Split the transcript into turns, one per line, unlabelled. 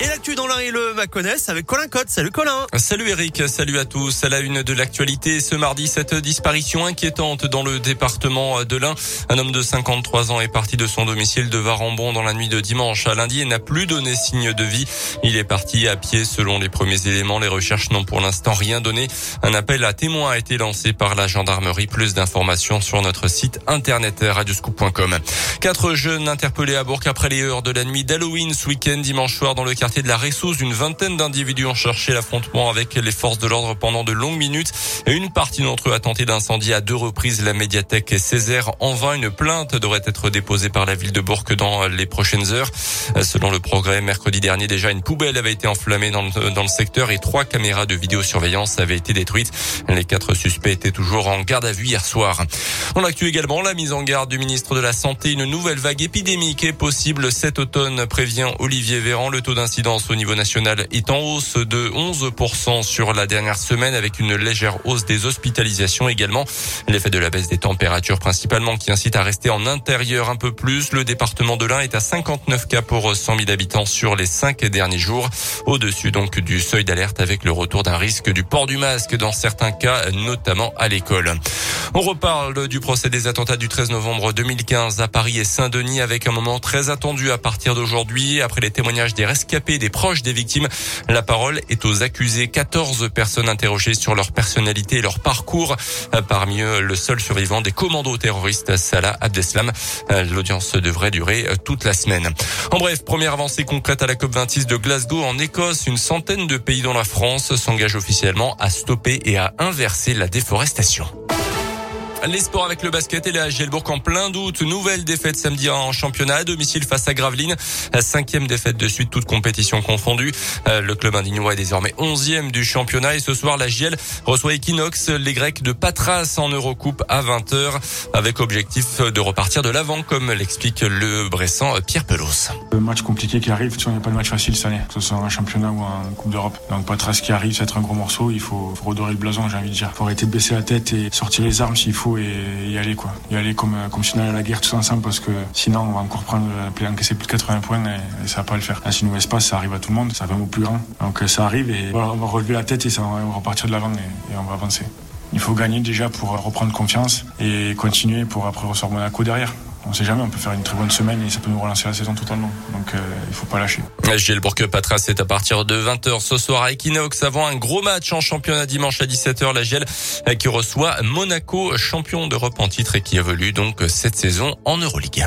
Et l'actu dans l'un et le Maconnais avec Colin Cotte. Salut Colin.
Salut Eric, salut à tous. À la une de l'actualité, ce mardi, cette disparition inquiétante dans le département de l'Ain. Un homme de 53 ans est parti de son domicile de Varambon dans la nuit de dimanche à lundi et n'a plus donné signe de vie. Il est parti à pied selon les premiers éléments. Les recherches n'ont pour l'instant rien donné. Un appel à témoins a été lancé par la gendarmerie. Plus d'informations sur notre site internet radioscoop.com. Quatre jeunes interpellés à Bourg après les heures de la nuit d'Halloween ce week-end dimanche soir dans le quartier de la Ressouze, une vingtaine d'individus ont cherché l'affrontement avec les forces de l'ordre pendant de longues minutes. Et une partie d'entre eux a tenté d'incendier à deux reprises la médiathèque Césaire. En vain, une plainte devrait être déposée par la ville de Bourg dans les prochaines heures. Selon le progrès, mercredi dernier, déjà une poubelle avait été enflammée dans le, dans le secteur et trois caméras de vidéosurveillance avaient été détruites. Les quatre suspects étaient toujours en garde à vue hier soir. On actu également la mise en garde du ministre de la Santé. Une nouvelle vague épidémique est possible cet automne, prévient Olivier Véran. Le taux d'incidence au niveau national est en hausse de 11% sur la dernière semaine avec une légère hausse des hospitalisations également. L'effet de la baisse des températures principalement qui incite à rester en intérieur un peu plus. Le département de l'Ain est à 59 cas pour 100 000 habitants sur les cinq derniers jours. Au-dessus donc du seuil d'alerte avec le retour d'un risque du port du masque dans certains cas, notamment à l'école. On reparle du procès des attentats du 13 novembre 2015 à Paris et Saint-Denis avec un moment très attendu à partir d'aujourd'hui après les témoignages des rescapés des proches des victimes. La parole est aux accusés. 14 personnes interrogées sur leur personnalité et leur parcours. Parmi eux, le seul survivant des commandos terroristes, Salah Abdeslam. L'audience devrait durer toute la semaine. Bref, première avancée concrète à la COP26 de Glasgow en Écosse. Une centaine de pays dont la France s'engagent officiellement à stopper et à inverser la déforestation. Les sports avec le basket et la Gielbourg en plein doute. Nouvelle défaite samedi en championnat à domicile face à Gravelines. Cinquième défaite de suite, toute compétition confondue. Euh, le club indignois est désormais onzième du championnat et ce soir la Giel reçoit Equinox, les Grecs de Patras en Eurocoupe à 20h avec objectif de repartir de l'avant comme l'explique le Bressan Pierre Pelos.
Le match compliqué qui arrive, il n'y a pas de match facile cette année, que ce soit un championnat ou un Coupe d'Europe. Donc Patras qui arrive, c'est être un gros morceau, il faut redorer le blason j'ai envie de dire. Il faut arrêter de baisser la tête et sortir les armes s'il faut et y aller quoi. Y aller comme, comme si on allait à la guerre tous ensemble parce que sinon on va encore prendre encaisser plus de 80 points et, ça va pas le faire. Là, si nous pas, ça arrive à tout le monde, ça va au plus grand. Donc ça arrive et on va relever la tête et ça, on va repartir de l'avant et, et on va avancer. Il faut gagner déjà pour reprendre confiance et continuer pour après recevoir Monaco derrière on sait jamais, on peut faire une très bonne semaine et ça peut nous relancer la saison totalement. Donc euh, il faut pas lâcher.
Gielbourg Patras c'est à partir de 20h ce soir à Equinox avant un gros match en championnat dimanche à 17h la Giel qui reçoit Monaco champion d'Europe en titre et qui évolue donc cette saison en Euroligue.